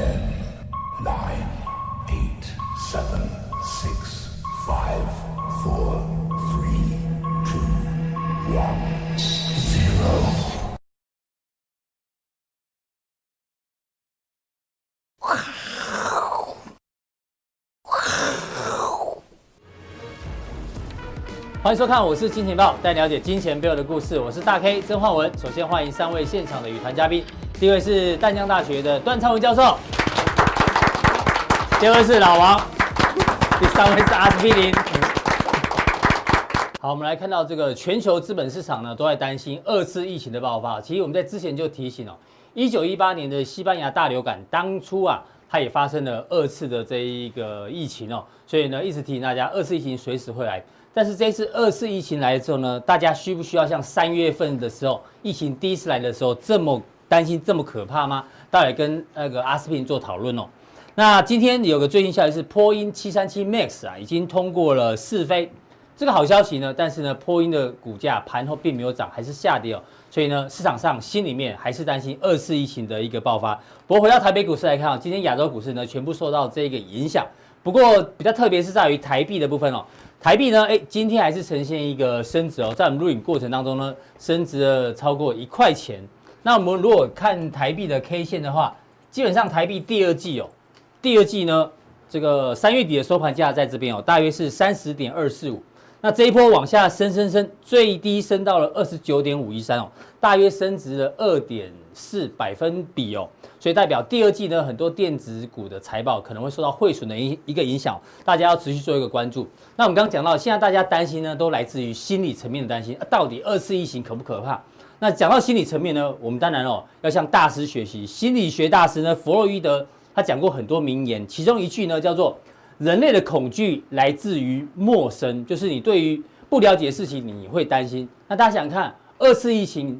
Ten, nine, eight, seven, six, five, four, three, two, one, zero. 欢迎收看，我是金钱豹，带你了解金钱背后的故事。我是大 K 曾焕文。首先欢迎三位现场的与谈嘉宾，第一位是淡江大学的段昌文教授，第二位是老王，第三位是阿司匹林。好，我们来看到这个全球资本市场呢都在担心二次疫情的爆发。其实我们在之前就提醒哦，一九一八年的西班牙大流感当初啊，它也发生了二次的这一个疫情哦，所以呢一直提醒大家，二次疫情随时会来。但是这次二次疫情来了之后呢，大家需不需要像三月份的时候疫情第一次来的时候这么担心、这么可怕吗？大家跟那个阿司匹林做讨论哦。那今天有个最新消息是，波音七三七 MAX 啊已经通过了试飞，这个好消息呢。但是呢，波音的股价盘后并没有涨，还是下跌哦。所以呢，市场上心里面还是担心二次疫情的一个爆发。不过回到台北股市来看啊，今天亚洲股市呢全部受到这个影响。不过比较特别是在于台币的部分哦。台币呢？哎，今天还是呈现一个升值哦，在我们录影过程当中呢，升值了超过一块钱。那我们如果看台币的 K 线的话，基本上台币第二季哦，第二季呢，这个三月底的收盘价在这边哦，大约是三十点二四五。那这一波往下升升升，最低升到了二十九点五一三哦，大约升值了二点四百分比哦。所以代表第二季呢，很多电子股的财报可能会受到汇损的一一个影响，大家要持续做一个关注。那我们刚刚讲到，现在大家担心呢，都来自于心理层面的担心，啊，到底二次疫情可不可怕？那讲到心理层面呢，我们当然哦要向大师学习，心理学大师呢弗洛伊德他讲过很多名言，其中一句呢叫做“人类的恐惧来自于陌生”，就是你对于不了解的事情你会担心。那大家想看二次疫情，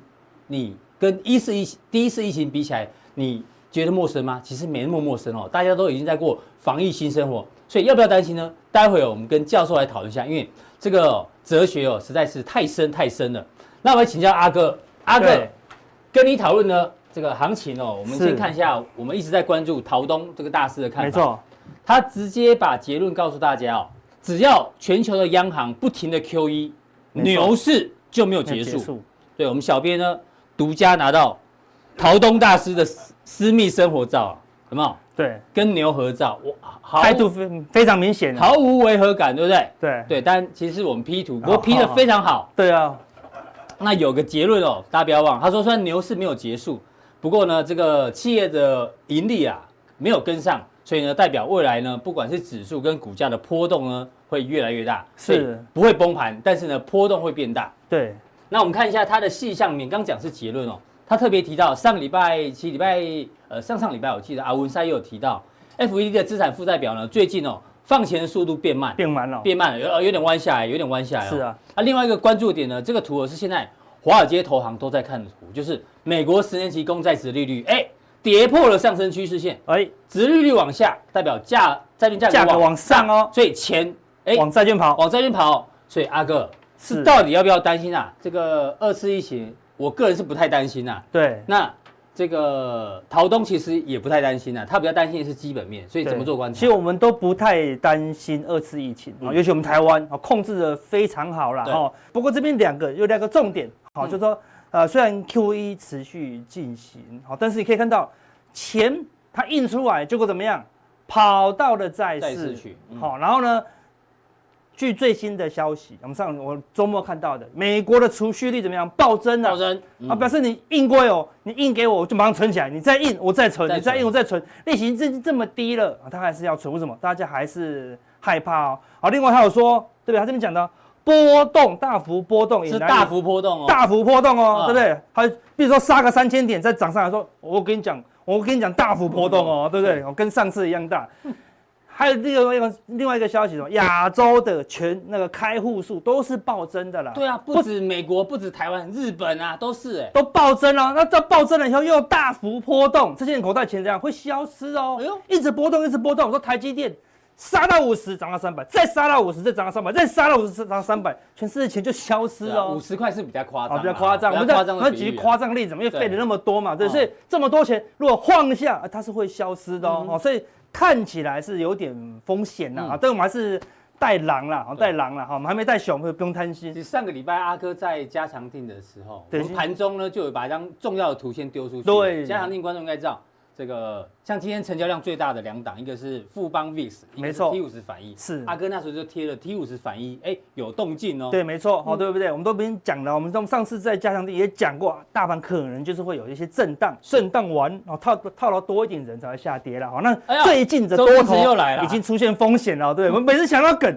你跟一次疫第一次疫情比起来，你觉得陌生吗？其实没那么陌生哦，大家都已经在过防疫新生活，所以要不要担心呢？待会我们跟教授来讨论一下，因为这个哲学哦实在是太深太深了。那我们请教阿哥，阿哥跟你讨论呢这个行情哦，我们先看一下，我们一直在关注陶东这个大师的看法。没错，他直接把结论告诉大家哦，只要全球的央行不停的 QE，牛市就没有结束。结束对，我们小编呢独家拿到。陶东大师的私私密生活照，有没有？对，跟牛合照，哇，态度非非常明显，毫无违和感，对不对？对对，但其实我们 P 图，不过 P 的非常好。对啊，那有个结论哦，大家不要忘，他说虽然牛市没有结束，不过呢，这个企业的盈利啊没有跟上，所以呢，代表未来呢，不管是指数跟股价的波动呢，会越来越大，是不会崩盘，但是呢，波动会变大。对，那我们看一下它的细项面，刚讲是结论哦。他特别提到上个礼拜，其实礼拜呃上上礼拜我记得阿文赛也有提到，FED 的资产负债表呢，最近哦放钱的速度变慢，变慢了，变慢了，有有点弯下来，有点弯下来。是啊，啊另外一个关注点呢，这个图是现在华尔街投行都在看的图，就是美国十年期公债值利率，哎跌破了上升趋势线，哎。殖利率往下，代表价债券价格往上。哦，所以钱哎。往债券跑，往债券跑，所以阿哥是。到底要不要担心啊？这个二次疫情？我个人是不太担心呐、啊，对，那这个陶东其实也不太担心呐、啊，他比较担心的是基本面，所以怎么做观察？其实我们都不太担心二次疫情啊，尤其我们台湾啊控制的非常好了哦。不过这边两个有两个重点，好，就是说呃虽然 QE 持续进行，好，但是你可以看到钱它印出来，结果怎么样？跑到了债市去，好，然后呢？据最新的消息，我们上我周末看到的，美国的储蓄率怎么样？暴增了，暴增啊！表示你印过哦，你印给我，我就马上存起来。你再印，我再存；再存你再印，我再存。利息这这么低了啊，他还是要存。为什么？大家还是害怕哦。好，另外还有说，对不对？他这边讲的波动大幅波动也，是大幅波动哦，大幅波动哦，对不对？还比如说杀个三千点再涨上来说，我跟你讲，我跟你讲大幅波动哦，对不对？我跟上次一样大。还有另外一个另外一个消息，说亚洲的全那个开户数都是暴增的啦。对啊，不止美国，不止台湾，日本啊都是哎，都暴增了。那这暴增了以后又大幅波动，这些人口袋钱这样会消失哦。哎呦，一直波动，一直波动。我说台积电杀到五十涨到三百，再杀到五十再涨到三百，再杀到五十涨到三百，全世界钱就消失了。五十块是比较夸张，比较夸张。我们在那举夸张例子嘛，因为废了那么多嘛，对，所以这么多钱如果晃一下，它是会消失的哦。所以看起来是有点风险呐啊，但我们还是带狼啦，带狼啦哈，我们还没带熊，不用担心。其实上个礼拜阿哥在加强定的时候，我们盘中呢就有把一张重要的图先丢出去。对，加强定观众应该知道。这个像今天成交量最大的两档，一个是富邦 VIX，没错，T 五十反一，是阿哥那时候就贴了 T 五十反一，哎，有动静哦。对，没错，好，对不对？我们都不用讲了，我们上次在加强地也讲过，大盘可能就是会有一些震荡，震荡完，然后套套牢多一点人才会下跌了。好，那最近的多头又来了，已经出现风险了。对，我们每次想到梗，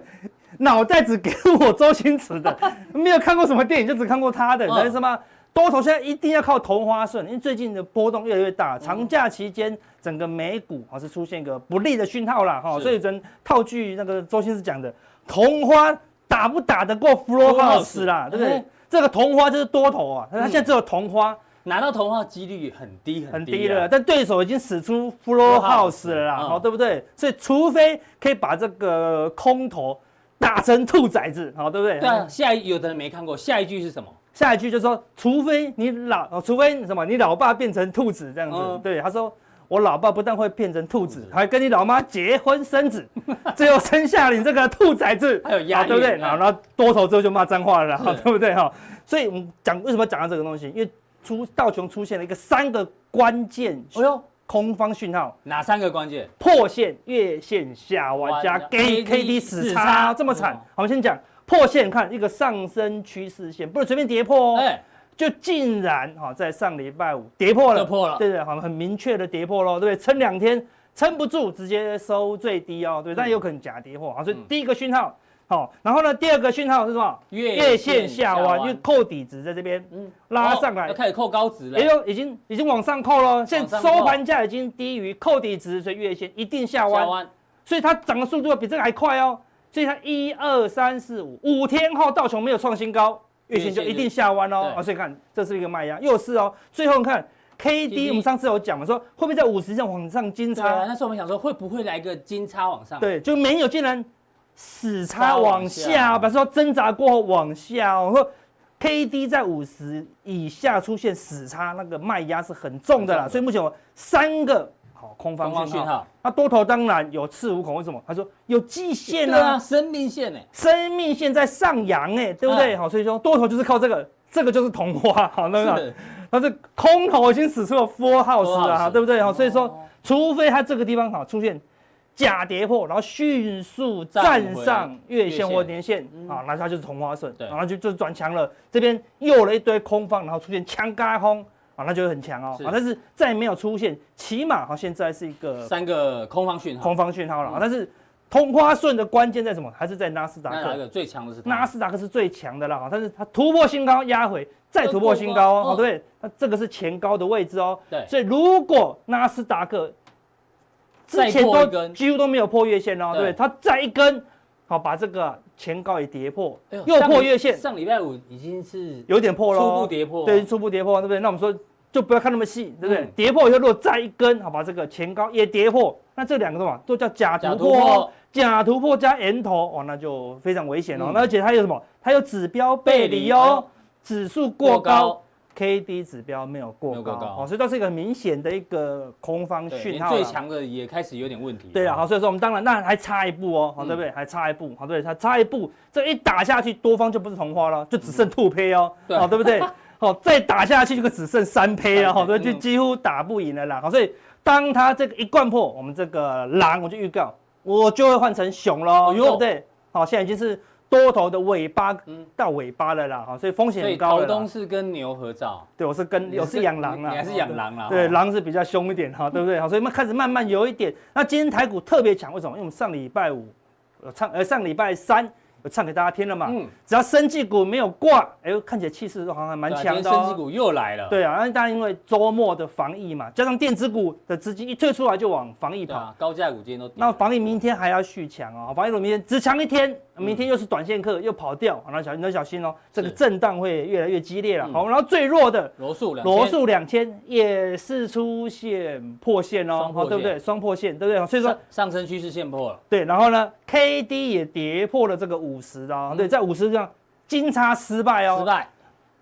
脑袋只给我周星驰的，没有看过什么电影，就只看过他的，为什么？多头现在一定要靠同花顺，因为最近的波动越来越大。长假期间，整个美股啊是出现一个不利的讯号啦哈，所以真套句那个周星驰讲的，同花打不打得过 Flow House 啦，对不对？这个同花就是多头啊，他现在只有同花，拿到同花几率很低很低了，但对手已经使出 floor House 了啦，好对不对？所以除非可以把这个空头打成兔崽子，好对不对？对啊，下一有的人没看过，下一句是什么？下一句就是说，除非你老，除非什么，你老爸变成兔子这样子。嗯、对，他说，我老爸不但会变成兔子，还跟你老妈结婚生子，最后生下你这个兔崽子，还有压力，对不对？然后多头之后就骂脏话了，是对不对？哈，所以我们讲为什么讲到这个东西？因为出道琼出现了一个三个关键，哎呦，空方讯号，哪三个关键？破线、月线下弯加 K K D 死叉，这么惨。好，我们先讲。破线看一个上升趋势线，不能随便跌破哦，哎，就竟然哈在上礼拜五跌破了，破了，对对，好，很明确的跌破喽，对不对？撑两天撑不住，直接收最低哦，对，但有可能假跌破啊，所以第一个讯号好，然后呢，第二个讯号是什么？月线下弯，因为扣底值在这边，嗯，拉上来，开始扣高值了，也有已经已经往上扣了，现在收盘价已经低于扣底值，所以月线一定下弯，所以它涨的速度比这个还快哦。所以它一二三四五五天后道琼没有创新高，月线就一定下弯哦。啊，所以看这是一个卖压，又是哦。最后看 K D，我们上次有讲嘛，说会不会在五十上往上金叉？那时候我们想说会不会来个金叉往上？对，就没有，竟然死叉往下，把说挣扎过后往下。我说 K D 在五十以下出现死叉，那个卖压是很重的啦。所以目前我三个。空方讯号，那多头当然有恃无恐，为什么？他说有季线呢、啊，生命线哎，生命线在上扬哎，对不对？好，所以说多头就是靠这个，这个就是同花，好，那个，但是空头已经使出了 Full House 了，对不对？好，所以说，除非它这个地方好出现假跌破，然后迅速站上月线或年线，啊，那它就是同花顺，然后就就转强了，这边又了一堆空方，然后出现强加空。啊，那就会很强哦。啊，但是再没有出现，起码哈，现在是一个三个空方讯号，空方讯号了。啊，但是同花顺的关键在什么？还是在纳斯达克。最强的是？纳斯达克是最强的了啊，但是它突破新高压回，再突破新高哦，对不对？那这个是前高的位置哦。对。所以如果纳斯达克之前都几乎都没有破月线哦，对，它再一根，好把这个。前高也跌破，又破月线。上礼拜五已经是有点破了，初步跌破。对，初步跌破，对不对？那我们说就不要看那么细，对不对？跌破以后，如果再一根，好，把这个前高也跌破，那这两个什么都叫假突破，假突破加圆头，哇，那就非常危险哦。那而且它有什么？它有指标背离哦，指数过高。K D 指标没有过高，哦，所以这是一个很明显的一个空方讯号。最强的也开始有点问题。对啊，好，所以说我们当然那还差一步哦，好，对不对？还差一步，好，对，它差一步，这一打下去，多方就不是同花了，就只剩兔胚哦，好，对不对？好，再打下去就只剩三胚了，好，所以就几乎打不赢了啦。好，所以当它这个一贯破，我们这个狼我就预告，我就会换成熊喽，对不对？好，现在已经是。多头的尾巴到尾巴了啦，哈，所以风险很高。所以头东是跟牛合照，对，我是跟我是养狼啊，你还是养狼啊？对，狼是比较凶一点哈，对不对？好，所以我们开始慢慢有一点。那今天台股特别强，为什么？因为我们上礼拜五，唱呃上礼拜三我唱给大家听了嘛。嗯，只要生技股没有挂，哎呦，看起来气势都好像还蛮强的。生技股又来了。对啊，那当然因为周末的防疫嘛，加上电子股的资金一退出来就往防疫跑，高价股今天都。那防疫明天还要续强哦，防疫股明天只强一天，明天又是短线客又跑掉，那小你要小心哦，这个震荡会越来越激烈了。好，然后最弱的罗素两罗素两千也是出现破线哦，好对不对？双破线对不对？所以说上升趋势线破了。对，然后呢，K D 也跌破了这个五十哦，对，在五十这样金叉失败哦，失败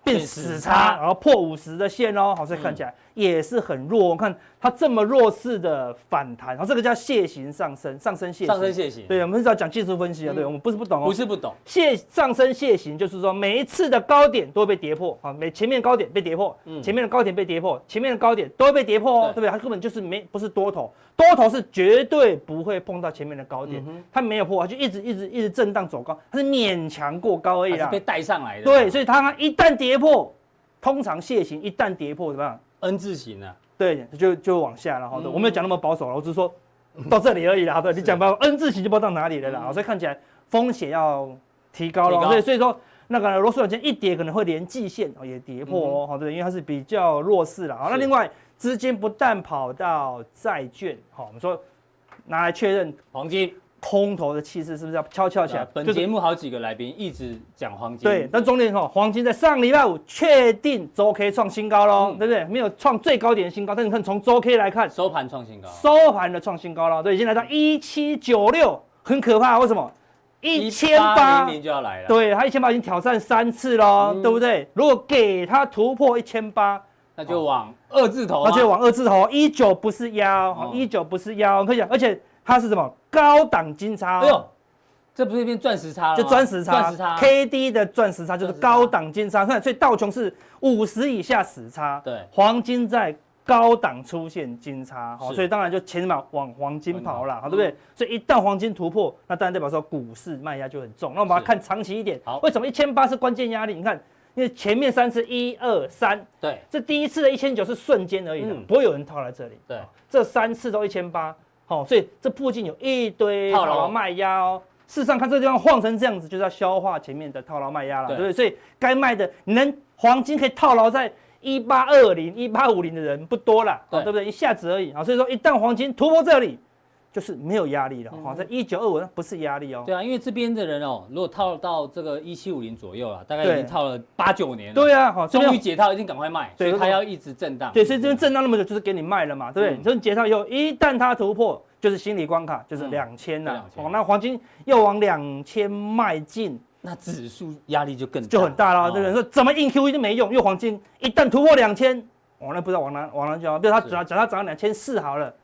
变死叉，然后破五十的线哦，好，所以看起来也是很弱。我看它这么弱势的反弹，然后这个叫楔形上升，上升楔形，上升楔形。对，我们是要讲技术分析啊，对，我们不是不懂哦，不是不懂。楔上升楔形就是说每一次的高点都会被跌破啊，每前面高点被跌破，前面的高点被跌破，前面的高点都会被跌破哦，对不对？它根本就是没不是多头，多头是绝对不会碰到前面的高点，它没有破，它就一直一直一直震荡走高，它是勉强过高而已啦，被带上来的。对，所以它一旦跌破。通常楔形一旦跌破怎么样？N 字形啊，对，就就往下了。好的，我没有讲那么保守了，我只是说到这里而已啦。好的，你讲到，N 字形就不知道到哪里了啦。所以看起来风险要提高了。所以所以说那个罗素两千一跌可能会连季线也跌破哦。好的，因为它是比较弱势了。好，那另外资金不但跑到债券，好，我们说拿来确认黄金。空头的气势是不是要悄悄起来？本节目好几个来宾一直讲黄金。对，但重点哈，黄金在上礼拜五确定周 K 创新高喽，对不对？没有创最高点的新高，但你看从周 K 来看，收盘创新高，收盘的创新高了，对，已经来到一七九六，很可怕。为什么？一千八就要来了。对，他一千八已经挑战三次喽，对不对？如果给他突破一千八，那就往二字头，那就往二字头。一九不是幺，一九不是幺，可以讲，而且。它是什么高档金叉？哎呦，这不是变钻石叉了？就钻石叉，钻石叉，K D 的钻石叉就是高档金叉。看，所以道琼是五十以下死叉，对，黄金在高档出现金叉，好，所以当然就钱嘛往黄金跑了，好，对不对？所以一旦黄金突破，那当然代表说股市卖压就很重。那我们把它看长期一点，好，为什么一千八是关键压力？你看，因为前面三次一二三，对，这第一次的一千九是瞬间而已的，不会有人套在这里，对，这三次都一千八。哦，所以这附近有一堆套牢卖压哦。事实上，看这个地方晃成这样子，就是要消化前面的套牢卖压了，对不对？所以该卖的，能黄金可以套牢在一八二零、一八五零的人不多了，对不对？一下子而已啊。所以说，一旦黄金突破这里，就是没有压力了。好，在一九二五那不是压力哦。对啊，因为这边的人哦，如果套到这个一七五零左右了，大概已经套了八九年了。对啊，好，终于解套，一定赶快卖。所以它要一直震荡。对，所以这边震荡那么久，就是给你卖了嘛，对不对？所以解套以后，一旦它突破。就是心理关卡，就是两千了。哦，那黄金又往两千迈进，那指数压力就更就很大了。对不对？说怎么硬 QE 都没用，因为黄金一旦突破两千，我那不知道往哪往哪去啊？比如它只要只要它涨到两千四好了，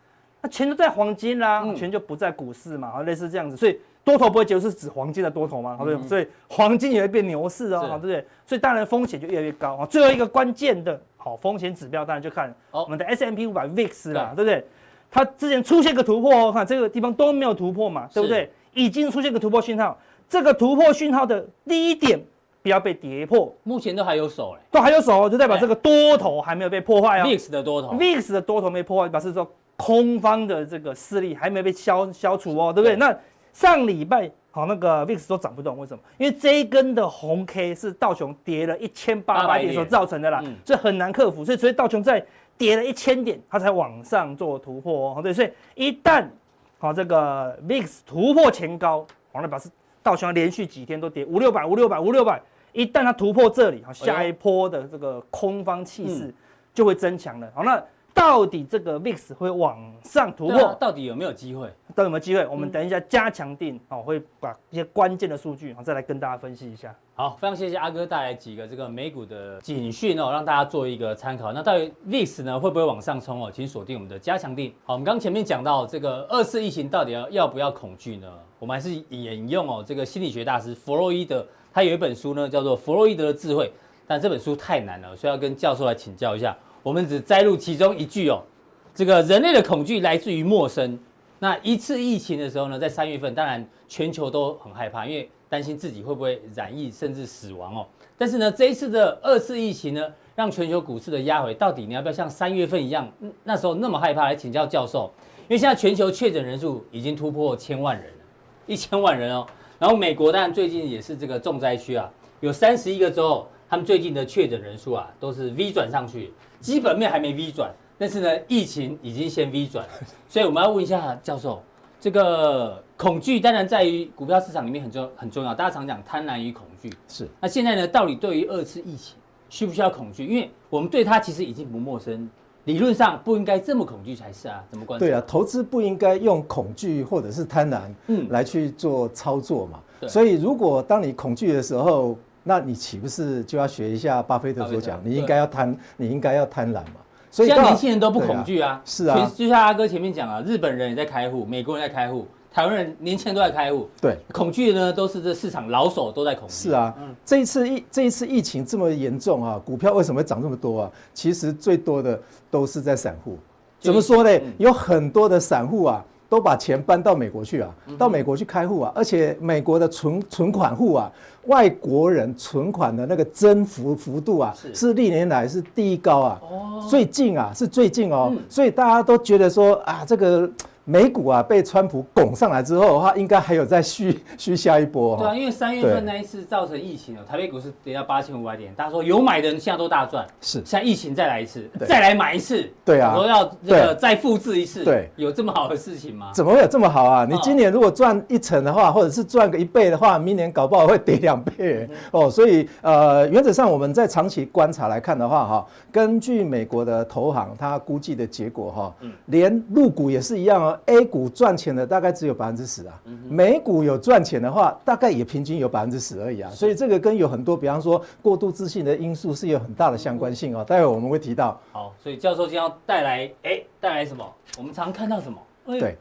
那钱都在黄金啦，钱就不在股市嘛，类似这样子。所以多头不会结束，是指黄金的多头嘛？对不对？所以黄金也会变牛市哦，对不对？所以当然风险就越来越高啊。最后一个关键的好风险指标，当然就看我们的 S M P 五百 VIX 啦，对不对？它之前出现个突破哦，看这个地方都没有突破嘛，对不对？已经出现个突破讯号，这个突破讯号的第一点不要被跌破，目前都还有手哎，都还有手，就代表这个多头还没有被破坏哦。VIX 的多头，VIX 的多头没破坏，表示说空方的这个势力还没被消消除哦，对不对？那上礼拜好那个 VIX 都涨不动，为什么？因为这一根的红 K 是道琼跌了一千八百点所造成的啦，所以很难克服，所以所以道琼在。跌了一千点，它才往上做突破哦。对，所以一旦好这个 VIX 突破前高，好，那表示道琼连续几天都跌五六百、五六百、五六百。一旦它突破这里，好，下一波的这个空方气势就会增强了。好，那。到底这个 VIX 会往上突破？到底有没有机会？到底有没有机会？我们等一下加强定哦，会把一些关键的数据再来跟大家分析一下。好，非常谢谢阿哥带来几个这个美股的警讯哦，让大家做一个参考。那到底 VIX 呢会不会往上冲哦？请锁定我们的加强定。好，我们刚前面讲到这个二次疫情到底要要不要恐惧呢？我们还是引用哦这个心理学大师弗洛伊德，他有一本书呢叫做《弗洛伊德的智慧》，但这本书太难了，所以要跟教授来请教一下。我们只摘录其中一句哦，这个人类的恐惧来自于陌生。那一次疫情的时候呢，在三月份，当然全球都很害怕，因为担心自己会不会染疫甚至死亡哦。但是呢，这一次的二次疫情呢，让全球股市的压回，到底你要不要像三月份一样，那时候那么害怕？来请教教授，因为现在全球确诊人数已经突破千万人了，一千万人哦。然后美国当然最近也是这个重灾区啊，有三十一个州，他们最近的确诊人数啊都是 V 转上去，基本面还没 V 转，但是呢，疫情已经先 V 转，所以我们要问一下教授，这个恐惧当然在于股票市场里面很重很重要，大家常讲贪婪与恐惧是。那现在呢，到底对于二次疫情需不需要恐惧？因为我们对它其实已经不陌生。理论上不应该这么恐惧才是啊，怎么关？对啊，投资不应该用恐惧或者是贪婪，嗯，来去做操作嘛。嗯、所以如果当你恐惧的时候，那你岂不是就要学一下巴菲特所讲，你应该要贪，你应该要贪婪嘛。所以现在年轻人都不恐惧啊，啊，是啊，就像阿哥前面讲啊，日本人也在开户，美国人在开户。台湾人年轻人都在开户，对，恐惧的呢都是这市场老手都在恐惧。是啊，这一次疫这一次疫情这么严重啊，股票为什么会涨这么多啊？其实最多的都是在散户。怎么说呢？有很多的散户啊，都把钱搬到美国去啊，到美国去开户啊，而且美国的存存款户啊，外国人存款的那个增幅幅度啊，是历年来是第一高啊。哦，最近啊是最近哦，所以大家都觉得说啊这个。美股啊，被川普拱上来之后的话，应该还有再续 续下一波。对啊，因为三月份那一次造成疫情哦，台北股市跌到八千五百点，大家说有买的人现在都大赚。是，现在疫情再来一次，再来买一次。对啊，说要这个再复制一次。对，有这么好的事情吗？怎么会有这么好啊？你今年如果赚一成的话，或者是赚个一倍的话，明年搞不好会跌两倍哦。所以呃，原则上我们在长期观察来看的话，哈，根据美国的投行他估计的结果，哈，连入股也是一样哦。A 股赚钱的大概只有百分之十啊，美股有赚钱的话，大概也平均有百分之十而已啊，所以这个跟有很多，比方说过度自信的因素是有很大的相关性啊。待会我们会提到。好，所以教授今天要带来，哎，带来什么？我们常看到什么？对，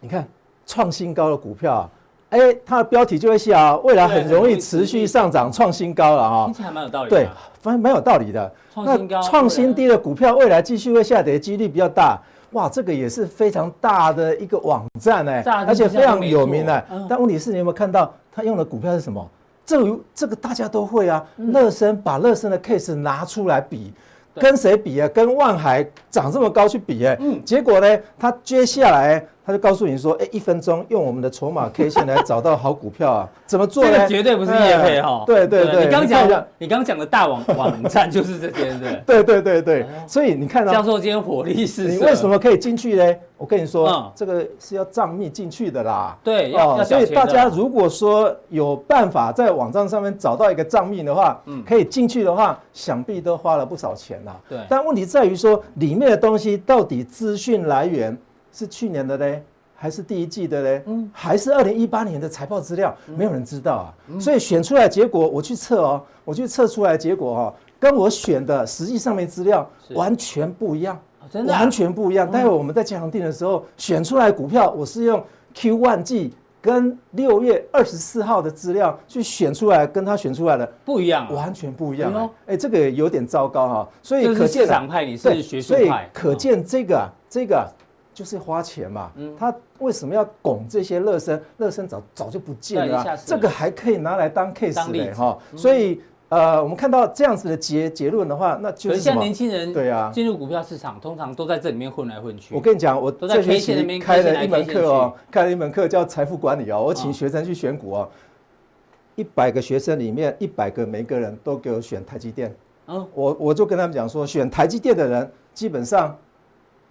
你看创新高的股票啊，哎，它的标题就会写啊，未来很容易持续上涨，创新高了啊。听起来蛮有道理。对，反正蛮有道理的。创新高，创新低的股票，未来继续会下跌的几率比较大。哇，这个也是非常大的一个网站哎，而且非常有名哎。但问题是，你有没有看到他用的股票是什么？这个这个大家都会啊。乐升把乐升的 case 拿出来比，跟谁比啊？跟万海涨这么高去比哎。嗯。结果呢，他接下来。他就告诉你说：“哎，一分钟用我们的筹码 K 线来找到好股票啊？怎么做呢？这个绝对不是业配哈。对对对，你刚讲，你刚讲的大网网站就是这些，对对对对对。所以你看到教授今天火力是，你为什么可以进去呢？我跟你说，这个是要账密进去的啦。对，要所以大家如果说有办法在网站上面找到一个账密的话，嗯，可以进去的话，想必都花了不少钱啦。对。但问题在于说，里面的东西到底资讯来源。是去年的嘞，还是第一季的嘞？嗯，还是二零一八年的财报资料？没有人知道啊。所以选出来结果，我去测哦，我去测出来结果哦，跟我选的实际上面资料完全不一样，真的完全不一样。待会我们在加强定的时候选出来股票，我是用 Q1 季跟六月二十四号的资料去选出来，跟他选出来的不一样，完全不一样。哎，这个有点糟糕哈。所以可见市场派你是学术派，可见这个这个。就是花钱嘛，他为什么要拱这些热身？热身早早就不见了，这个还可以拿来当 case 嘞哈。所以呃，我们看到这样子的结结论的话，那就是像年轻人对啊，进入股票市场通常都在这里面混来混去。我跟你讲，我这学期开了一门课哦，开了一门课叫财富管理哦，我请学生去选股哦，一百个学生里面一百个每个人都给我选台积电。嗯，我我就跟他们讲说，选台积电的人基本上。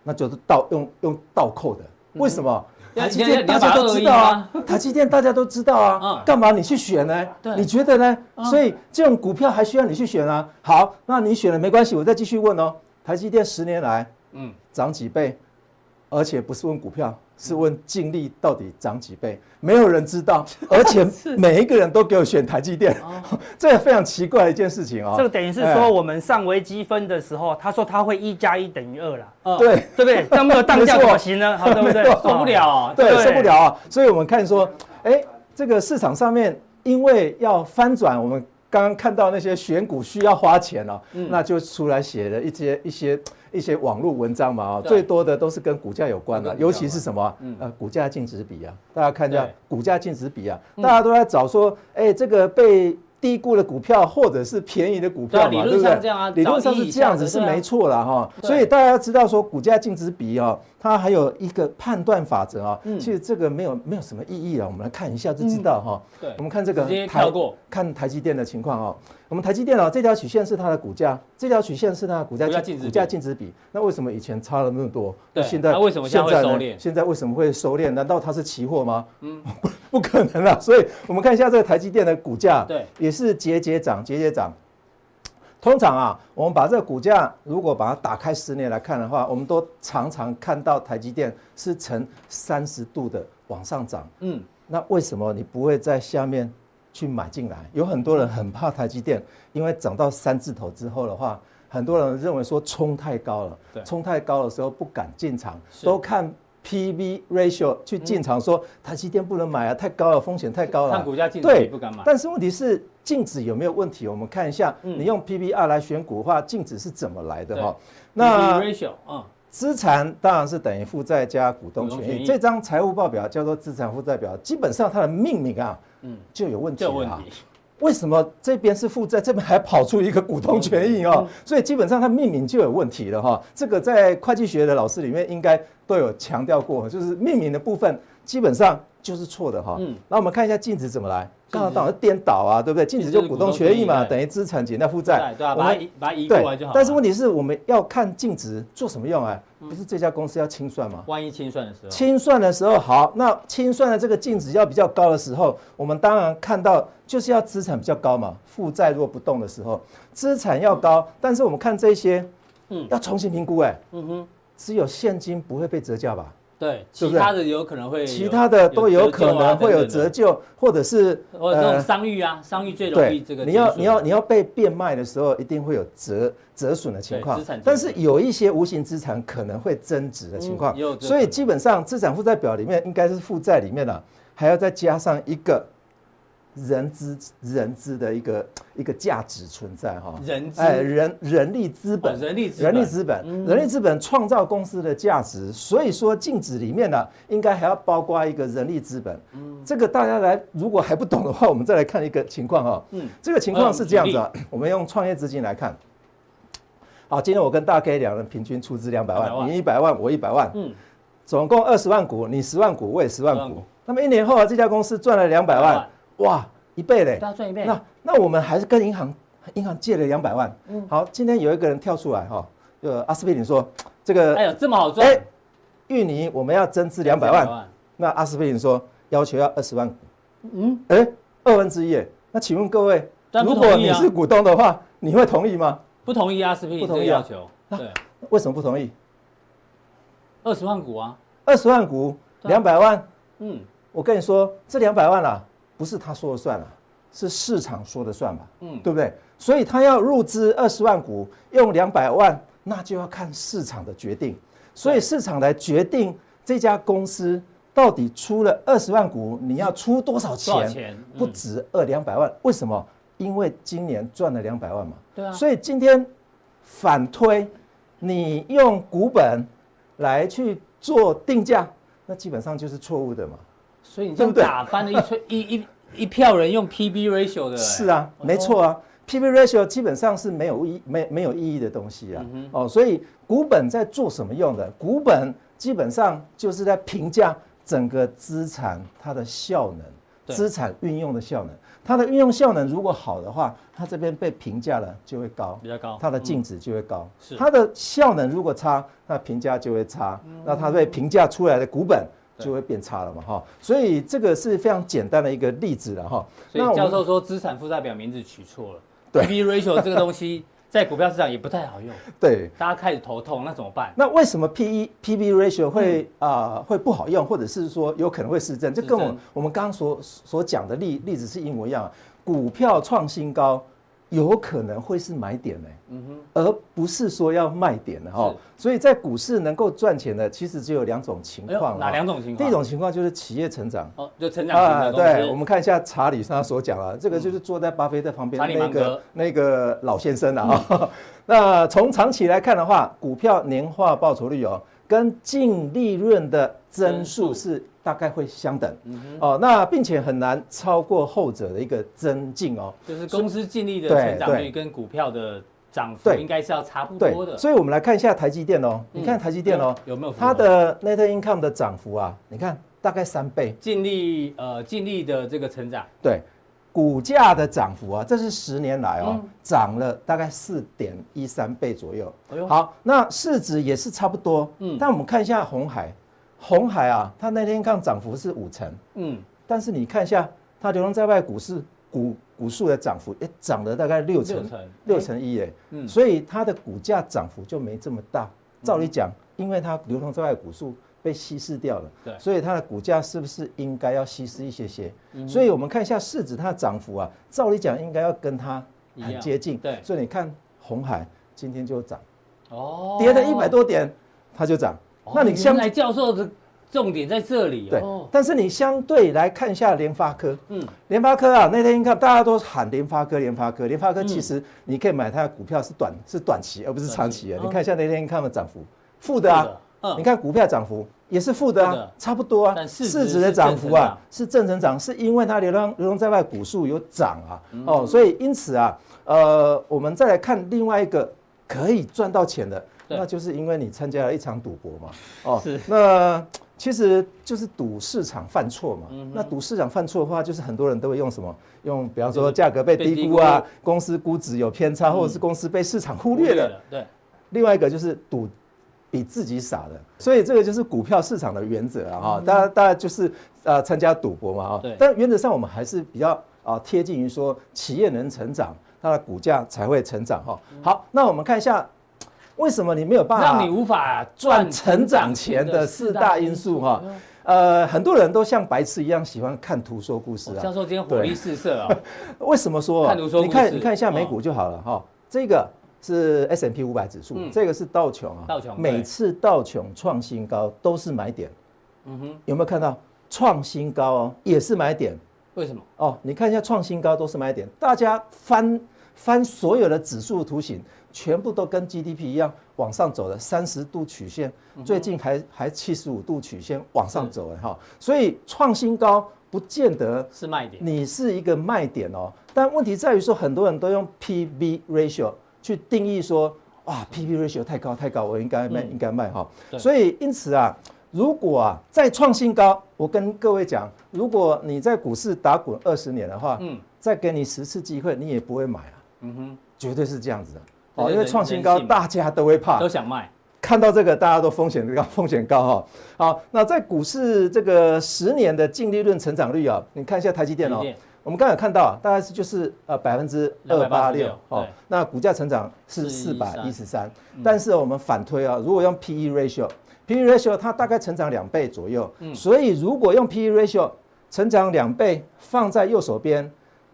那就是倒用用倒扣的，为什么？台积电大家都知道啊，台积电大家都知道啊，干嘛你去选呢？你觉得呢？所以这种股票还需要你去选啊？好，那你选了没关系，我再继续问哦。台积电十年来，嗯，涨几倍？而且不是问股票。是问净利到底涨几倍？没有人知道，而且每一个人都给我选台积电，这个非常奇怪的一件事情啊。这个等于是说，我们上微积分的时候，他说他会一加一等于二啦。对对不对？这样没有当价可 行呢？好，对不对？受不了，对，受不了啊。所以我们看说，哎，这个市场上面因为要翻转，我们刚刚看到那些选股需要花钱了，那就出来写了一些一些。一些网络文章嘛，啊，最多的都是跟股价有关的，尤其是什么？呃，股价净值比啊，大家看一下股价净值比啊，大家都在找说，哎，这个被低估的股票，或者是便宜的股票嘛，对不对？理论上是这样子，是没错了哈。所以大家知道说，股价净值比哦，它还有一个判断法则啊。其实这个没有没有什么意义啊。我们来看一下就知道哈。对，我们看这个台看台积电的情况哦。我们台积电啊，这条曲线是它的股价，这条曲线是它的股价净股价净值比。那为什么以前差了那么多？对，现在为什么现在收敛？现在为什么会收敛？难道它是期货吗？嗯，不 不可能啊。所以我们看一下这个台积电的股价，对。也是节节涨，节节涨。通常啊，我们把这个股价如果把它打开十年来看的话，我们都常常看到台积电是呈三十度的往上涨。嗯，那为什么你不会在下面去买进来？有很多人很怕台积电，因为涨到三字头之后的话，很多人认为说冲太高了，对，冲太高的时候不敢进场，都看。P/B ratio 去进场说台积电不能买啊，太高了，风险太高了。看股价净值比不敢买。但是问题是净值有没有问题？我们看一下，你用 PBR 来选股的话，净值是怎么来的哈？那 ratio 啊，资产当然是等于负债加股东权益。这张财务报表叫做资产负债表，基本上它的命名啊，嗯，就有问题啊。为什么这边是负债，这边还跑出一个股东权益哦？所以基本上它命名就有问题了哈。这个在会计学的老师里面应该都有强调过，就是命名的部分基本上就是错的哈。嗯，那我们看一下净值怎么来。刚刚当然颠倒啊，对不对？净值就股东权益嘛，等于资产减掉负债。对啊，把它移把它移过来就好。但是问题是我们要看净值做什么用啊？不是这家公司要清算吗？万一清算的时候，清算的时候好，那清算的这个净值要比较高的时候，我们当然看到就是要资产比较高嘛。负债若不动的时候，资产要高，但是我们看这些，嗯，要重新评估哎，嗯哼，只有现金不会被折价吧？对，其他的有可能会，其他的都有可能会有折旧，或者是或者这种商誉啊，商誉最容易这个。你要你要你要被变卖的时候，一定会有折折损的情况。但是有一些无形资产可能会增值的情况，所以基本上资产负债表里面应该是负债里面呢，还要再加上一个。人资人资的一个一个价值存在哈，人资？哎人人力资本，人力人力资本，人力资本创造公司的价值，所以说净值里面呢，应该还要包括一个人力资本。嗯，这个大家来如果还不懂的话，我们再来看一个情况哈。嗯，这个情况是这样子啊，我们用创业资金来看。好，今天我跟大 K 两人平均出资两百万，你一百万，我一百万，嗯，总共二十万股，你十万股，我也十万股。那么一年后啊，这家公司赚了两百万。哇，一倍嘞！多赚一倍。那那我们还是跟银行银行借了两百万。嗯，好，今天有一个人跳出来哈，呃，阿司匹林说这个，哎呦，这么好赚！哎，芋泥我们要增资两百万。那阿司匹林说要求要二十万股。嗯，哎，二分之一。那请问各位，如果你是股东的话，你会同意吗？不同意，阿司匹林不同意要求。对，为什么不同意？二十万股啊，二十万股两百万。嗯，我跟你说，这两百万啊。不是他说了算了，是市场说了算吧？嗯，对不对？所以他要入资二十万股，用两百万，那就要看市场的决定。所以市场来决定这家公司到底出了二十万股，你要出多少钱？多少钱？不止二两百万，为什么？因为今年赚了两百万嘛。对啊。所以今天反推，你用股本来去做定价，那基本上就是错误的嘛。所以你就打翻了一吹 一一一票人用 P/B ratio 的。是啊，没错啊，P/B ratio 基本上是没有意没没有意义的东西啊。哦，所以股本在做什么用的？股本基本上就是在评价整个资产它的效能，资产运用的效能。它的运用效能如果好的话，它这边被评价了就会高，比较高，它的净值就会高。是它的效能如果差，那评价就会差。那它被评价出来的股本。就会变差了嘛，哈，所以这个是非常简单的一个例子了，哈。所以教授说资产负债表名字取错了，对，P/B ratio 这个东西 在股票市场也不太好用，对，大家开始头痛，那怎么办？那为什么 P/E P/B ratio 会啊、呃、会不好用，或者是说有可能会失真？这跟我我们刚刚所所讲的例例子是一模一样，股票创新高。有可能会是买点呢，嗯哼，而不是说要卖点的哈。所以在股市能够赚钱的，其实只有两种情况。哪两种情况？第一种情况就是企业成长，哦，就成长啊。对，我们看一下查理他所讲啊，这个就是坐在巴菲特旁边那个那个老先生啊。那从长期来看的话，股票年化报酬率哦，跟净利润的增速是大概会相等，哦，那并且很难超过后者的一个增进哦，就是公司净利的成长率跟股票的涨幅应该是要差不多的。所以我们来看一下台积电哦，你看台积电哦，有没有它的 net income 的涨幅啊？你看大概三倍，净利呃净利的这个成长，对，股价的涨幅啊，这是十年来哦涨了大概四点一三倍左右。哎好，那市值也是差不多，嗯，但我们看一下红海。鸿海啊，它那天看涨幅是五成，嗯，但是你看一下它流通在外股市股股数的涨幅，哎，涨了大概六成，六成。一，哎，嗯，所以它的股价涨幅就没这么大。照理讲，因为它流通在外股数被稀释掉了，对，所以它的股价是不是应该要稀释一些些？所以我们看一下市值它的涨幅啊，照理讲应该要跟它很接近，对，所以你看红海今天就涨，哦，跌了一百多点，它就涨。那你相来教授的重点在这里哦。对，但是你相对来看一下联发科，嗯，联发科啊，那天看大家都喊联发科，联发科，联发科其实你可以买它的股票是短是短期，而不是长期啊。你看一下那天看的涨幅，负的啊，你看股票涨幅也是负的啊，差不多啊。市值的涨幅啊是正成长，是因为它流通流动在外股数有涨啊，哦，所以因此啊，呃，我们再来看另外一个可以赚到钱的。那就是因为你参加了一场赌博嘛，哦，是，那其实就是赌市场犯错嘛。那赌市场犯错的话，就是很多人都会用什么？用比方说价格被低估啊，公司估值有偏差，或者是公司被市场忽略了。对。另外一个就是赌比自己傻的，所以这个就是股票市场的原则啊。哈，大家大家就是呃参加赌博嘛。啊，对。但原则上我们还是比较啊贴近于说，企业能成长，它的股价才会成长。哈，好，那我们看一下。为什么你没有办法让你无法赚成长钱的四大因素哈？呃，很多人都像白痴一样喜欢看图说故事啊。教授今天火力四射啊！为什么说？看图说故事。你看，你看一下美股就好了哈。这个是 S&P 五百指数，这个是道琼啊。道琼。每次道琼创新高都是买点。嗯哼。有没有看到创新高哦？也是买点。为什么？哦，你看一下创新高都是买点，大家翻翻所有的指数图形。全部都跟 GDP 一样往上走了三十度曲线，最近还还七十五度曲线往上走了哈，所以创新高不见得是卖点，你是一个卖点哦。但问题在于说，很多人都用 PB ratio 去定义说，哇，PB ratio 太高太高，我应该卖应该卖哈。所以因此啊，如果啊再创新高，我跟各位讲，如果你在股市打滚二十年的话，嗯，再给你十次机会，你也不会买啊。嗯哼，绝对是这样子的。哦，因为创新高，大家都会怕，都想卖。看到这个，大家都风险高，风险高哈。好，那在股市这个十年的净利润成长率啊，你看一下台积电哦。我们刚才有看到，大概是就是呃百分之二八六哦。那股价成长是四百一十三，但是我们反推啊，如果用 P E ratio，P E ratio 它大概成长两倍左右。嗯。所以如果用 P E ratio 成长两倍，放在右手边，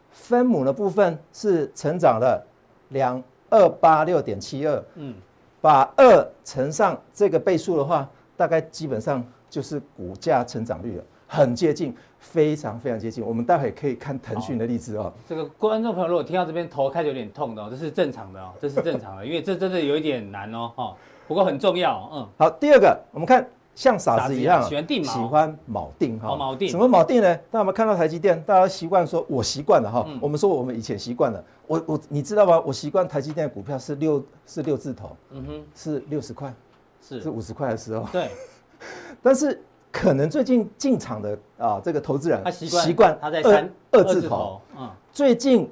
分母的部分是成长了两。二八六点七二，嗯，把二乘上这个倍数的话，大概基本上就是股价成长率了，很接近，非常非常接近。我们待会可以看腾讯的例子哦。这个观众朋友如果听到这边头开始有点痛的哦，这是正常的哦，这是正常的，因为这真的有一点难哦，哈，不过很重要，嗯。好，第二个我们看。像傻子一样，喜欢定锚，喜欢锚定哈。锚定，什么锚定呢？大家有没有看到台积电？大家习惯说，我习惯了哈。我们说我们以前习惯了，我我你知道吗？我习惯台积电的股票是六是六字头，嗯哼，是六十块，是是五十块的时候。对。但是可能最近进场的啊，这个投资人他习惯习惯他在三二字头，嗯，最近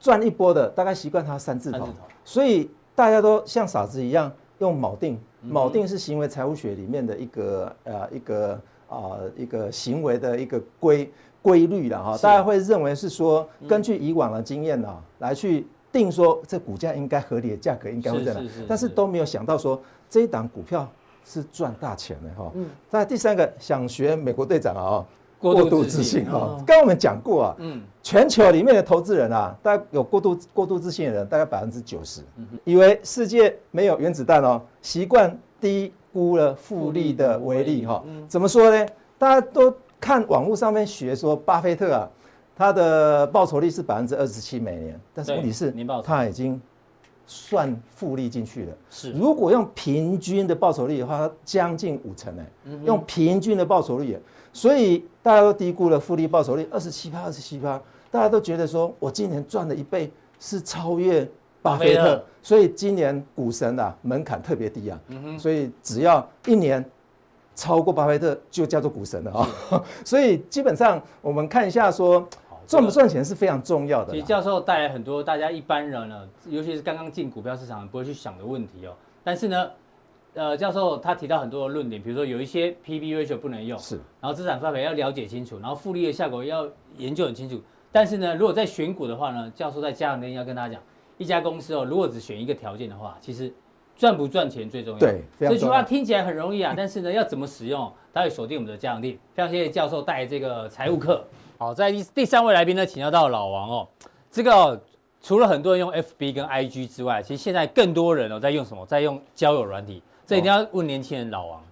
赚一波的大概习惯他三字头，所以大家都像傻子一样用锚定。锚定是行为财务学里面的一个呃一个啊一个行为的一个规规律了哈，大家会认为是说根据以往的经验呢来去定说这股价应该合理的价格应该会在哪，但是都没有想到说这一档股票是赚大钱的哈。那第三个想学美国队长啊。过度自信。哈，刚刚我们讲过啊，嗯，全球里面的投资人啊，大概有过度过度自信的人大概百分之九十，以为世界没有原子弹哦，习惯低估了复利的威力哈。怎么说呢？大家都看网络上面学说，巴菲特啊，他的报酬率是百分之二十七每年，但是问题是他已经算复利进去了。是，如果用平均的报酬率的话，它将近五成哎，用平均的报酬率，所以大家都低估了复利报酬率二十七趴，二十七趴，大家都觉得说我今年赚了一倍是超越巴菲特，所以今年股神啊门槛特别低啊，所以只要一年超过巴菲特就叫做股神了啊，所以基本上我们看一下说。赚不赚钱是非常重要的。其实教授带来很多大家一般人呢，尤其是刚刚进股票市场不会去想的问题哦。但是呢，呃，教授他提到很多的论点，比如说有一些 P/B ratio 不能用，是，然后资产负债表要了解清楚，然后复利的效果要研究很清楚。但是呢，如果在选股的话呢，教授在加强錠要跟大家讲，一家公司哦，如果只选一个条件的话，其实赚不赚钱最重要。对，这句话听起来很容易啊，但是呢，要怎么使用，它会锁定我们的加强錠。非常谢谢教授带来这个财务课。好，在第第三位来宾呢，请教到老王哦。这个、哦、除了很多人用 FB 跟 IG 之外，其实现在更多人哦在用什么？在用交友软体。这一定要问年轻人老王，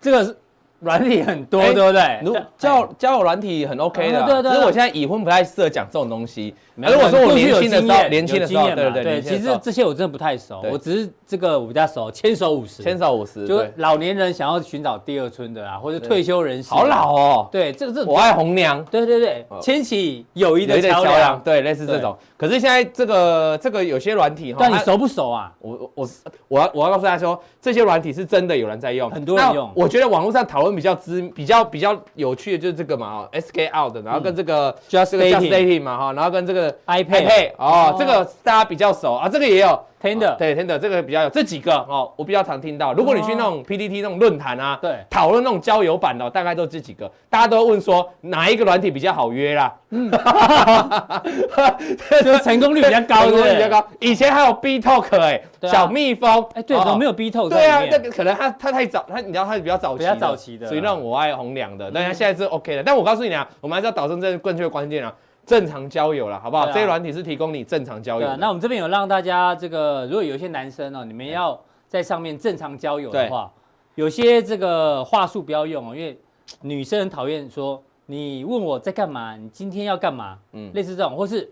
这个是。软体很多，对不对？如交交友软体很 OK 的，对对。可是我现在已婚不太适合讲这种东西。如果说我年轻的时候，年轻的时候，对对对。其实这些我真的不太熟，我只是这个我比较熟，牵手五十，牵手五十，就是老年人想要寻找第二春的啊，或者退休人士。好老哦。对，这个这我爱红娘。对对对，牵起友谊的桥梁。对，类似这种。可是现在这个这个有些软体哈，但你熟不熟啊？我我我要我要告诉大家说，这些软体是真的有人在用，很多人用。我觉得网络上讨论比较知比。比较比较有趣的就是这个嘛，SK Out，然后跟这个 Just Dating 嘛哈，然后跟这个 iPad 哦，这个大家比较熟啊，这个也有 Tinder，对 Tinder 这个比较有这几个哦，我比较常听到。如果你去那种 PPT 那种论坛啊，对，讨论那种交友版的，大概都这几个，大家都问说哪一个软体比较好约啦？嗯，就成功率比较高，成功率比较高。以前还有 B Talk 哎，小蜜蜂哎，对，怎么没有 B Talk？对啊，那个可能他他太早，他你知道他是比较早期，比较早期的，所以那种我爱红娘的。但他现在是 OK 的。但我告诉你啊，我们还是要导正这正确的关键啊。正常交友了，好不好？这些软体是提供你正常交友。那我们这边有让大家这个，如果有一些男生哦，你们要在上面正常交友的话，有些这个话术不要用哦，因为女生很讨厌说你问我在干嘛，你今天要干嘛？嗯，类似这种，或是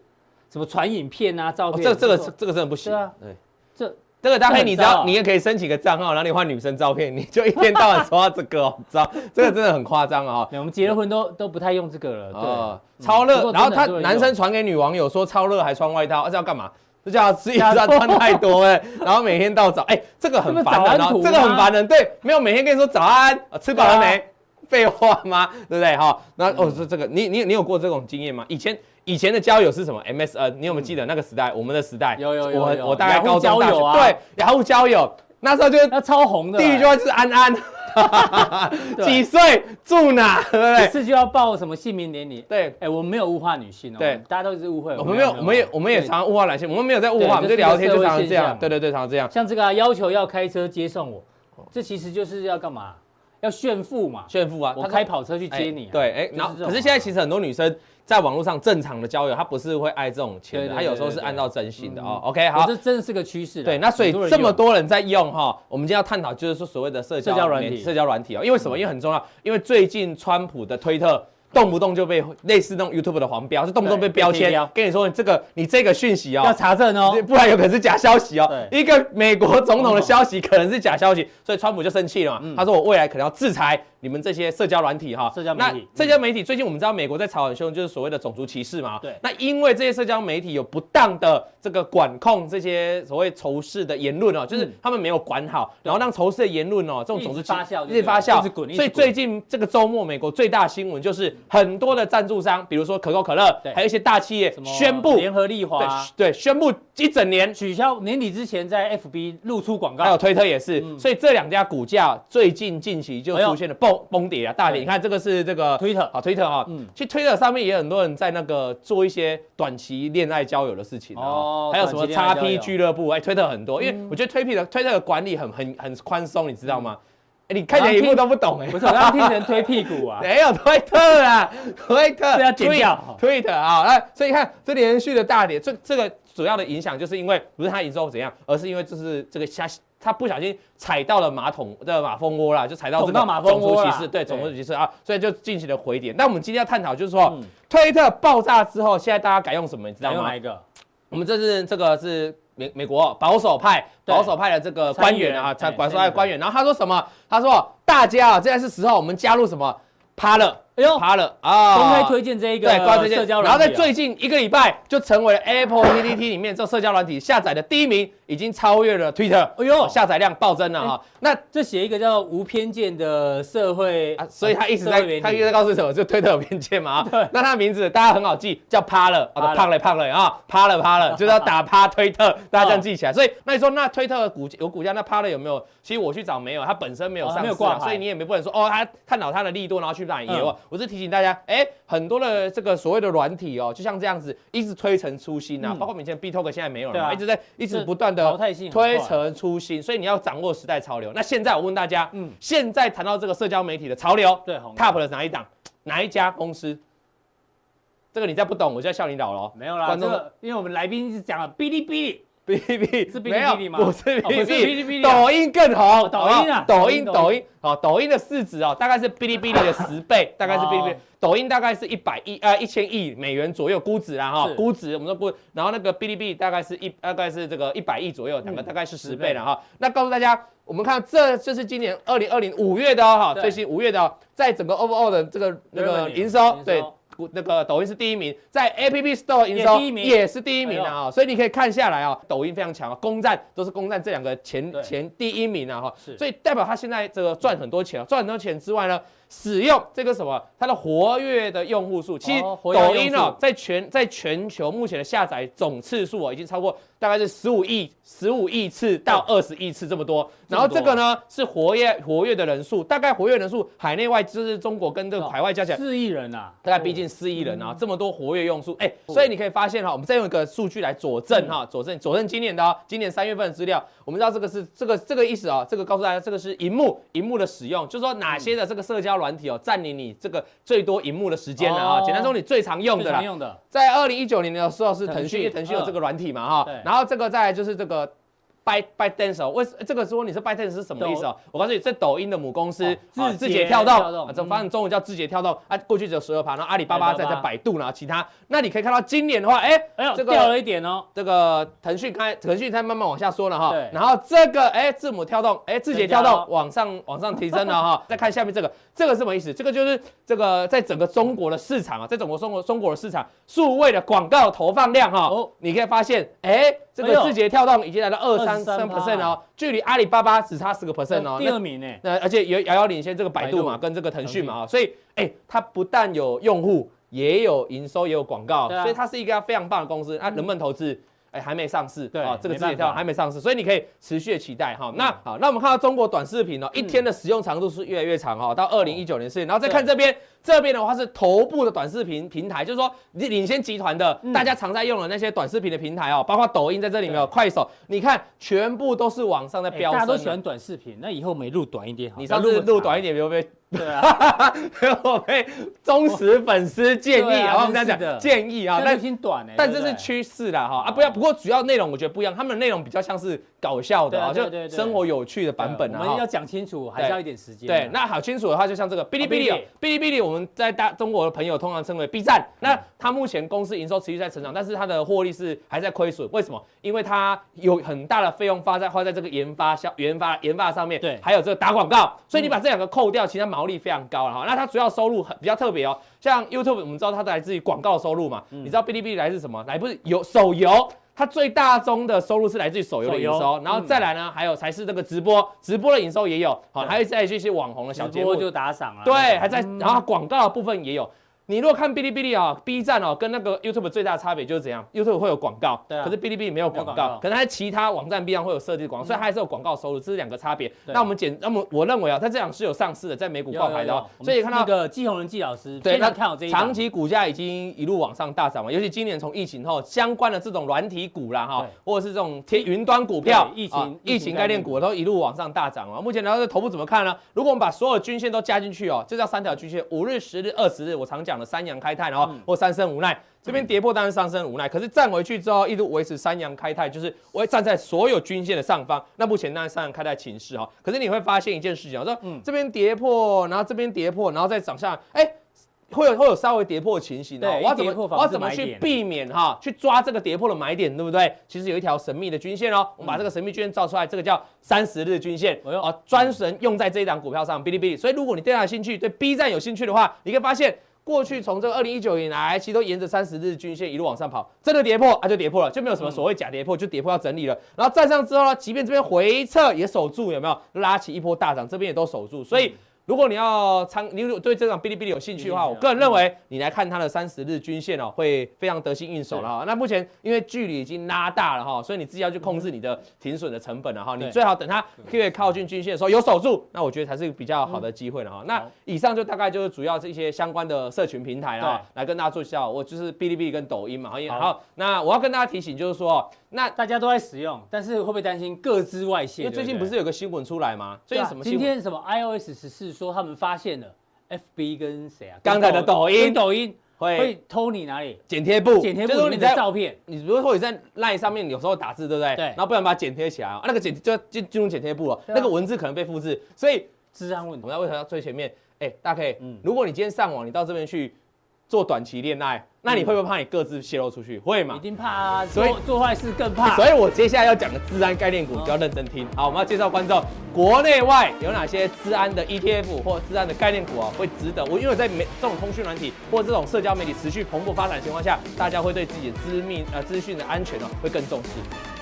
什么传影片啊、照片，这这个这个真的不行。对啊，对，这。这个搭配，你知道，你也可以申请个账号，然后你换女生照片，你就一天到晚刷这个哦，知道？这个真的很夸张啊！我们结了婚都都不太用这个了。对，超热。然后他男生传给女网友说超热还穿外套，这要干嘛？这叫自己穿太多哎。然后每天到早，哎，这个很烦人，这个很烦人。对，没有每天跟你说早安，吃饱了没？废话吗？对不对？哈，那哦，这这个你你你有过这种经验吗？以前。以前的交友是什么？MSN，你有没有记得那个时代？我们的时代，有有有，我我大概高中大学，对，雅虎交友，那时候就那超红的，第一句话就是安安，几岁住哪，对不对？一次就要报什么姓名年龄？对，哎，我们没有物化女性哦，对，大家都是误会，我们没有，我们也我们也常常物化男性，我们没有在物化，我们就聊天就常常这样，对对对，常常这样。像这个啊，要求要开车接送我，这其实就是要干嘛？要炫富嘛？炫富啊！我开跑车去接你。对，哎，然后可是现在其实很多女生。在网络上正常的交友，她不是会爱这种钱的，她有时候是按照真心的哦。OK，好，这真的是个趋势。对，那所以这么多人在用哈，我们今天要探讨就是说所谓的社交软体，社交软体哦，因为什么？因为很重要，因为最近川普的推特。动不动就被类似那种 YouTube 的黄标，是动不动被标签。跟你说，这个你这个讯息哦，要查证哦，不然有可能是假消息哦。一个美国总统的消息可能是假消息，所以川普就生气了嘛。他说我未来可能要制裁你们这些社交软体哈。社交媒体，社交媒体最近我们知道美国在吵很凶，就是所谓的种族歧视嘛。对。那因为这些社交媒体有不当的这个管控这些所谓仇视的言论哦，就是他们没有管好，然后让仇视的言论哦，这种种族发酵，一直发酵，所以最近这个周末美国最大新闻就是很多的。赞助商，比如说可口可乐，还有一些大企业宣布联合利华，对，宣布一整年。取消年底之前在 FB 露出广告，还有推特也是，所以这两家股价最近近期就出现了崩崩跌啊，大跌。你看这个是这个推特啊，推特啊，嗯，其实推特上面也很多人在那个做一些短期恋爱交友的事情哦，还有什么叉 P 俱乐部，哎，推特很多，因为我觉得推特的推特的管理很很很宽松，你知道吗？你看起来一步都不懂哎，不是，我刚刚听成推屁股啊，没有推特啊，推特要剪掉，推特啊，那所以你看这连续的大跌，这这个主要的影响就是因为不是它营收怎样，而是因为就是这个下它不小心踩到了马桶的马蜂窝啦，就踩到这个种族歧视，对种族歧视啊，所以就进行了回点。那我们今天要探讨就是说，推特爆炸之后，现在大家改用什么？你知道吗？哪一个？我们这是这个是美美国保守派保守派的这个官员啊，才保守派官员，然后他说什么？他说大家啊，现在是时候我们加入什么？趴了。哎呦，趴了啊！公开推荐这一个，对，公开推荐。然后在最近一个礼拜，就成为了 Apple PTT 里面这社交软体下载的第一名，已经超越了 Twitter。哎呦，下载量暴增了哈。那这写一个叫无偏见的社会啊，所以他一直在他一直在告诉什么？就 Twitter 有偏见嘛？对。那他的名字大家很好记，叫趴了，胖了胖了啊，趴了趴了，就是要打趴推特，大家这样记起来。所以那你说那推特股有股价，那趴了有没有？其实我去找没有，它本身没有上市，所以你也没不能说哦，他探讨它的力度，然后去买有。我是提醒大家。哎，很多的这个所谓的软体哦，就像这样子，一直推陈出新啊。包括以前 BeeTalk 现在没有了，一直在一直不断的推陈出新，所以你要掌握时代潮流。那现在我问大家，嗯，现在谈到这个社交媒体的潮流，对，Top 的哪一档，哪一家公司？这个你再不懂，我就要笑你老了。没有啦，这个因为我们来宾一直讲了哔哩哔哩。哔哩哔哩是哔哩哔哩吗？不是哔哩哔哩，抖音更红。抖音啊，抖音，抖音，好，抖音的市值哦，大概是哔哩哔哩的十倍，大概是哔哩哔哩。抖音大概是一百亿呃一千亿美元左右估值啦哈，估值我们说估，然后那个哔哩哔哩大概是一大概是这个一百亿左右，两个大概是十倍了哈。那告诉大家，我们看这这是今年二零二零五月的哈，最新五月的，在整个 overall 的这个那个营收对。那个抖音是第一名，在 App Store 营收也是第一名啊，所以你可以看下来啊，抖音非常强啊，攻占都是攻占这两个前前第一名啊哈，所以代表他现在这个赚很多钱啊，赚很多钱之外呢。使用这个什么，它的活跃的用户数，其实抖音哦，在全在全球目前的下载总次数哦，已经超过大概是十五亿十五亿次到二十亿次这么多。然后这个呢是活跃活跃的人数，大概活跃人数海内外就是中国跟这个海外加起来四亿人呐，大概逼近四亿人啊，这么多活跃用户，哎，所以你可以发现哈，我们再用一个数据来佐证哈，佐证佐证今年的哦，今年三月份的资料，我们知道这个是这个这个意思啊，这个告诉大家这个是荧幕荧幕的使用，就是说哪些的这个社交软体哦占领你这个最多荧幕的时间了啊！简单说，你最常用的啦，在二零一九年的时候是腾讯，腾讯有这个软体嘛哈，然后这个再来就是这个。By ByteDance 为这个说你是 ByteDance 是什么意思哦？我告诉你，这抖音的母公司字字节跳动，这反正中文叫字节跳动啊。过去只有十二趴，然后阿里巴巴在在百度，然后其他。那你可以看到今年的话，哎，这个掉了一点哦。这个腾讯开，腾讯在慢慢往下说了哈。然后这个哎，字母跳动，哎，字节跳动往上往上提升了哈。再看下面这个，这个是什么意思？这个就是这个在整个中国的市场啊，在整个中国中国的市场，数位的广告投放量哈，哦你可以发现，哎。这个字节跳动已经来到二三三 percent 哦，距离阿里巴巴只差十个 percent 哦，第二名呢。那而且也遥遥领先这个百度嘛，跟这个腾讯嘛啊，所以哎，它不但有用户，也有营收，也有广告，所以它是一个非常棒的公司。那能不能投资？哎，还没上市，对啊，这个字节跳动还没上市，所以你可以持续的期待哈。那好，那我们看到中国短视频哦，一天的使用长度是越来越长哈，到二零一九年四月，然后再看这边。这边的话是头部的短视频平台，就是说你领先集团的，大家常在用的那些短视频的平台哦，包括抖音在这里面，快手，你看全部都是往上在飙升。大家都喜欢短视频，那以后没录短一点好。你上次录短一点，有没有？对啊，我被忠实粉丝建议，然后我们这样讲建议啊，但挺短哎，但这是趋势啦哈啊，不要，不过主要内容我觉得不一样，他们的内容比较像是搞笑的啊，就生活有趣的版本啊。我们要讲清楚，还是要一点时间。对，那好清楚的话，就像这个哔哩哔哩，哔哩哔哩，我们在大中国的朋友通常称为 B 站。那它目前公司营收持续在成长，但是它的获利是还在亏损。为什么？因为它有很大的费用花在花在这个研发、销研发、研发上面，对，还有这个打广告。所以你把这两个扣掉，其实毛利非常高了哈。那它主要收入很比较特别哦，像 YouTube 我们知道它来自于广告收入嘛，你知道哔哩哔哩来自什么？来不是有手游。它最大宗的收入是来自于手游的营收，然后再来呢，还有才是这个直播，直播的营收也有，好，还有再一些网红的小节目。就打赏了，对，还在，然后广告的部分也有。你如果看哔哩哔哩啊，B 站哦，跟那个 YouTube 最大的差别就是怎样？YouTube 会有广告，对，可是哔哩哔哩没有广告，可能它其他网站必然会有设计广告，所以它还是有广告收入，这是两个差别。那我们简，那么我认为啊，它这样是有上市的，在美股挂牌的哦。所以看到那个季宏仁季老师，对，他看好这一长期股价已经一路往上大涨嘛，尤其今年从疫情后相关的这种软体股啦哈，或者是这种天云端股票，疫情疫情概念股都一路往上大涨啊。目前来说，头部怎么看呢？如果我们把所有均线都加进去哦，这叫三条均线，五日、十日、二十日，我常讲的三阳开泰。然后或三生无奈，这边跌破当然三生无奈，可是站回去之后一路维持三阳开泰，就是我会站在所有均线的上方。那目前当然三阳开泰情势哈，可是你会发现一件事情，我说嗯，这边跌破，然后这边跌破，然后再涨下，哎。会有会有稍微跌破情形哦。我要怎么我要怎么去避免哈？去抓这个跌破的买点，对不对？其实有一条神秘的均线哦。我们把这个神秘均线照出来，这个叫三十日均线。哦，专神用在这一档股票上，哔哩哔哩。所以如果你对它有兴趣，对 B 站有兴趣的话，你可以发现。过去从这个二零一九年来，其实都沿着三十日均线一路往上跑，真的跌破啊就跌破了，就没有什么所谓假跌破，就跌破要整理了。然后站上之后呢，即便这边回撤也守住，有没有拉起一波大涨？这边也都守住，所以。如果你要参，你如果对这场哔哩哔哩有兴趣的话，我个人认为你来看它的三十日均线哦，会非常得心应手了哈。那目前因为距离已经拉大了哈，所以你自己要去控制你的停损的成本了哈。你最好等它越靠近均线的时候有守住，那我觉得才是比较好的机会了哈。那以上就大概就是主要这些相关的社群平台啊，来跟大家做一下。我就是哔哩哔哩跟抖音嘛。好，那我要跟大家提醒就是说，那大家都在使用，但是会不会担心各自外泄？因为最近不是有个新闻出来吗？最近什么新闻？今天什么 iOS 十四说他们发现了。FB 跟谁啊？刚才的抖音，抖音会会偷你哪里？剪贴布，剪贴簿里面的照片。你比如说你在 LINE 上面有时候打字，对不对？对。然后不然把它剪贴起来啊，那个剪就要进进入剪贴布了，那个文字可能被复制，所以治安问题。我们要为什么要最前面？哎，大家可以，如果你今天上网，你到这边去做短期恋爱。那你会不会怕你各自泄露出去？会吗？一定怕啊！所以做坏事更怕。所以我接下来要讲的治安概念股，你就要认真听。好，我们要介绍观众，国内外有哪些治安的 ETF 或治安的概念股啊，会值得我？因为在媒这种通讯软体或这种社交媒体持续蓬勃发展的情况下，大家会对自己的资密呃资讯的安全呢会更重视。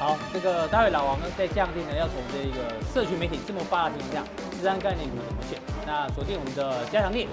好，这个待会老王呢在降定呢要从这个社群媒体这么发达的情况下，治安概念股怎么选？那锁定我们的加强錠。